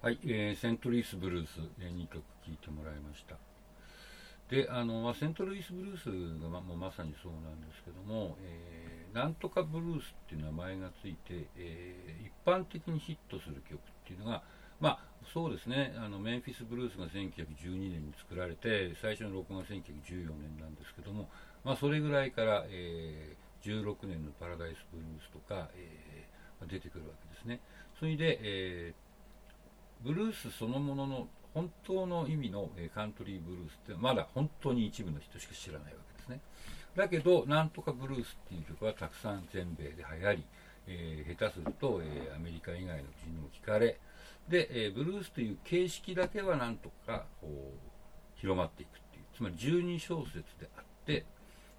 はい、えーセントルイスブルース、え2曲聴いてもらいました。で、あの、まあ、セントルイスブルースがまもうまさにそうなんですけども、えーなんとかブルースっていう名前がついて、えー一般的にヒットする曲っていうのが、まあ、そうですね、あのメンフィスブルースが1912年に作られて、最初の録音が1914年なんですけども、まあ、それぐらいから、えー16年のパラダイスブルースとか、えー出てくるわけですね。それで、えーブルースそのものの本当の意味の、えカントリーブルースってまだ本当に一部の人しか知らないわけですね。だけど、なんとかブルースっていう曲はたくさん全米で流行り、えー下手すると、えーアメリカ以外の国にも聞かれ、で、えーブルースという形式だけはなんとかこう広まっていくっていう、つまり12小節であって、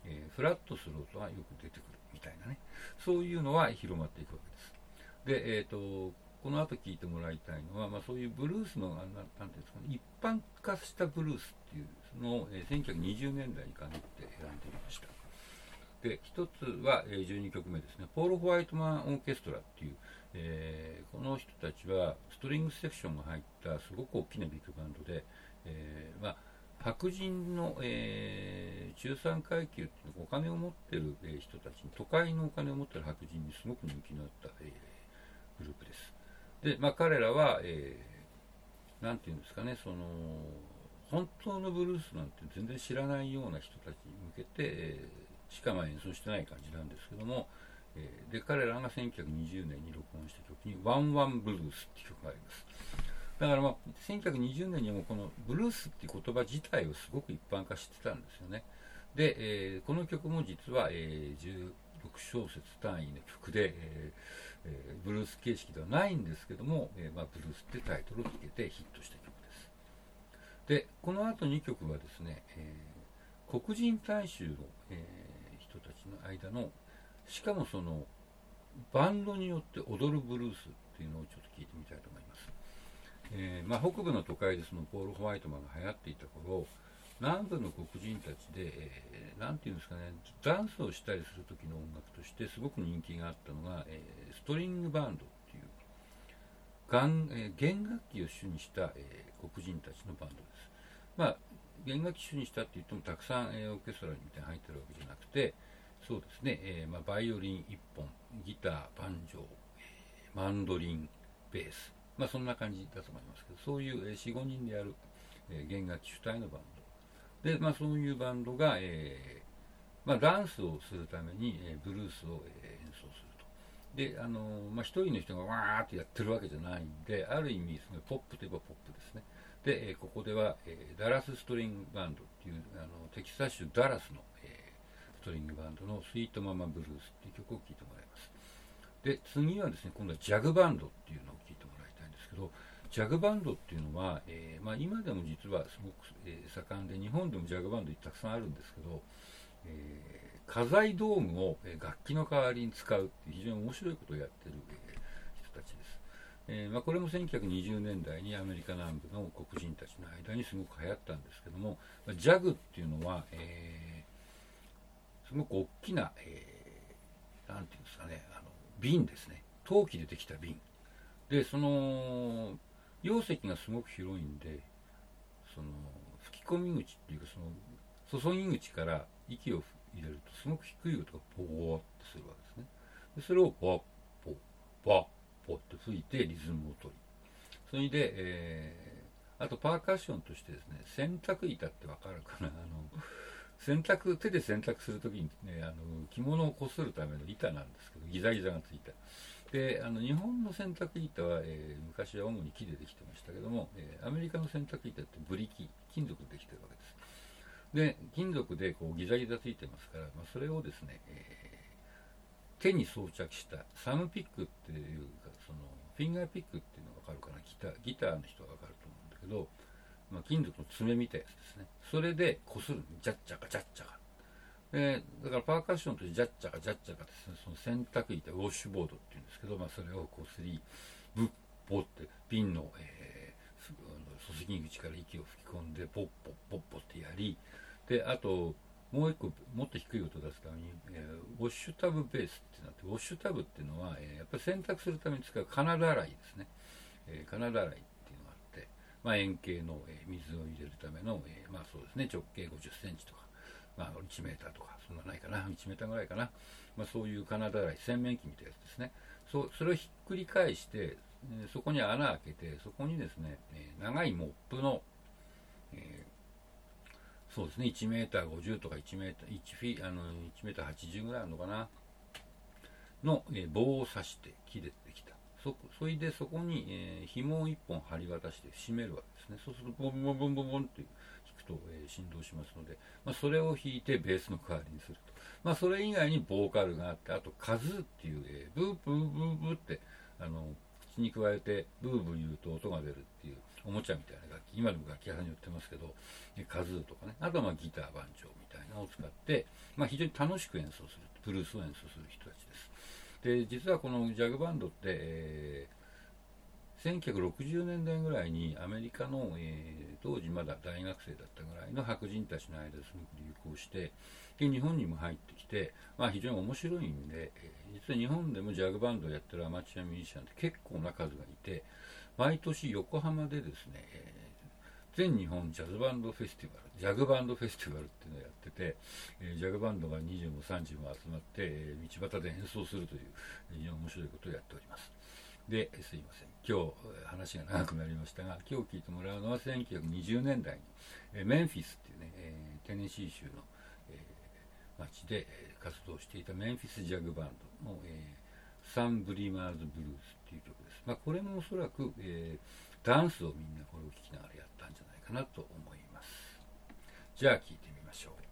えフラットする音がよく出てくるみたいなね、そういうのは広まっていくわけです。で、えー、とこの後聞いてもらいたいのは、まあ、そういうブルースのなんていうんですか、ね、一般化したブルースっていうのを、えー1920年代に限って選んでみました。で一つは、えー12曲目ですね、ポール・ホワイトマン・オーケストラっていう、えーこの人たちはストリングセクションが入ったすごく大きなビッグバンドで、えーまあ、白人の、えー中産階級っていうのお金を持ってる、えー人たちに都会のお金を持ってる白人にすごく人気のあった、えーグループです。で、まあ、彼らは、えーなんていうんですかね、その本当のブルースなんて全然知らないような人たちに向けて、えーしかまあ演奏してない感じなんですけども、えーで彼らが1920年に録音した曲に「ワンワンブルース」っていう曲があります。だからまあ1920年にもこのブルースっていう言葉自体をすごく一般化してたんですよね。で、えーこの曲も実は、えー6小節単位の曲で、えーえーブルース形式ではないんですけども、えーまあ、ブルースってタイトルをつけてヒットした曲です。で、この後2曲はですね、えー黒人大衆の、え人たちの間の、しかもそのバンドによって踊るブルースっていうのをちょっと聞いてみたいと思います。えまあ、北部の都会でそのポール・ホワイトマンが流行っていた頃南部の黒人たちで、えなんていうんですかねダンスをしたりする時の音楽としてすごく人気があったのが、えーストリングバンドっていう弦,、えー弦楽器を主にした、えー黒人たちのバンドです。まあ弦楽器主にしたって言ってもたくさん、えーオーケストラみたいに入ってるわけじゃなくてそうですね、えーまあ、バイオリン1本ギターバンジョー、えーマンドリンベースまあそんな感じだと思いますけどそういう、えー、45人でやる、えー弦楽器主体のバンドで、まあ、そういうバンドが、えーまあ、ダンスをするために、えーブルースを、えー演奏すると。であのまあ、一人の人がわーってやってるわけじゃないんである意味そのポップといえばポップですね。で、えーここでは、えーダラスストリングバンドっていうあのテキサス州ダラスの、えーストリングバンドのスイートママブルースっていう曲を聴いてもらいます。で次はですね今度はジャグバンドっていうのを聴いてもらいたいんですけどジャグバンドっていうのは、えーまあ、今でも実はすごく、えー盛んで日本でもジャグバンドたくさんあるんですけど、えー家財道具を、楽器の代わりに使うってう非常に面白いことをやってる、人たちです、えーまあ、これも1920年代にアメリカ南部の黒人たちの間にすごく流行ったんですけどもジャグっていうのは、えーすごく大きな、えーなんていうんですかねあの瓶ですね。陶器でできた瓶。でその容積がすごく広いんでその吹き込み口っていうかその注ぎ口から息を入れるとすごく低い音がポーってするわけですね。でそれをポッポッポッポって吹いてリズムを取り。それで、えーあとパーカッションとしてですね洗濯板ってわかるかな？あの洗濯手で洗濯するときに、ね、あの着物をこするための板なんですけどギザギザがついた。であの日本の洗濯板は、えー昔は主に木でできてましたけども、えーアメリカの洗濯板ってブリキ金属でできてるわけです。で金属でこうギザギザついてますから、まあ、それをですね、えー手に装着したサムピックっていうかそのフィンガーピックっていうのが分かるかな？ギターギターの人は分かると思うんだけど、まあ、金属の爪みたいなやつですね。それでこするジャッチャカジャッチャカ。でだからパーカッションとしてジャッチャカジャッチャカですねその洗濯板ウォッシュボードっていうんですけど、まあ、それをこすりブッポって瓶の、えー注ぎ口から息を吹き込んでポッポッポッポってやりであともう一個もっと低い音を出すために、えーウォッシュタブベースってなってウォッシュタブっていうのは、えーやっぱり洗濯するために使うカナダ洗いですね、えーカナダ洗いっていうのがあってまあ、円形の、えー、水を入れるための、えー、まあそうですね、直径50センチとか、まあ、1メーターとか、そんなないかな、1メーターぐらいかな、まあ、そういう金だらい、洗面器みたいなやつですね。そそれをひっくり返して、えそこに穴開けて、そこにですね、え長いモップの、えー、そうですね、1メーター50とか1メーター、1フィあの1メーター80ぐらいあるのかな、の、え、棒を刺して木でできた。そそれでそこに、えー、紐を1本張り渡して締めるわけですね。そうするとボンボンボンボンボンって弾くと、えー、振動しますので、まあ、それを弾いてベースの代わりにすると。まあ、それ以外にボーカルがあって、あとカズーっていう、えー、ブーブーブーブーって、あの、口に加えてブーブー言うと音が出るっていうおもちゃみたいな楽器、今でも楽器屋さんに売ってますけど、カズーとかね、あとはまあギター、バンジョーみたいなのを使って、まあ、非常に楽しく演奏する、ブルースを演奏する人たちです。で実はこのジャグバンドって、えー、1960年代ぐらいにアメリカの、えー、当時まだ大学生だったぐらいの白人たちの間ですごく流行してで日本にも入ってきて、まあ、非常に面白いんで、えー、実は日本でもジャグバンドをやってるアマチュアミュージシャンって結構な数がいて毎年横浜でですね、全日本ジャズバンドフェスティバル、ジャグバンドフェスティバルっていうのをやってて、えー、ジャグバンドが20も30も集まって、えー、道端で演奏するという、非常に面白いことをやっております。で、すいません。今日、話が長くなりましたが、今日聞いてもらうのは1920年代に、えー、メンフィスっていうね、えー、テネシー州の、えー、町で活動していたメンフィスジャグバンドの、えー、サンブリマーズブルースっていう曲です。まあ、これもおそらく、えー、ダンスをみんなこれを聴きながらやったんじゃないかなと思います。じゃあ聞いてみましょう。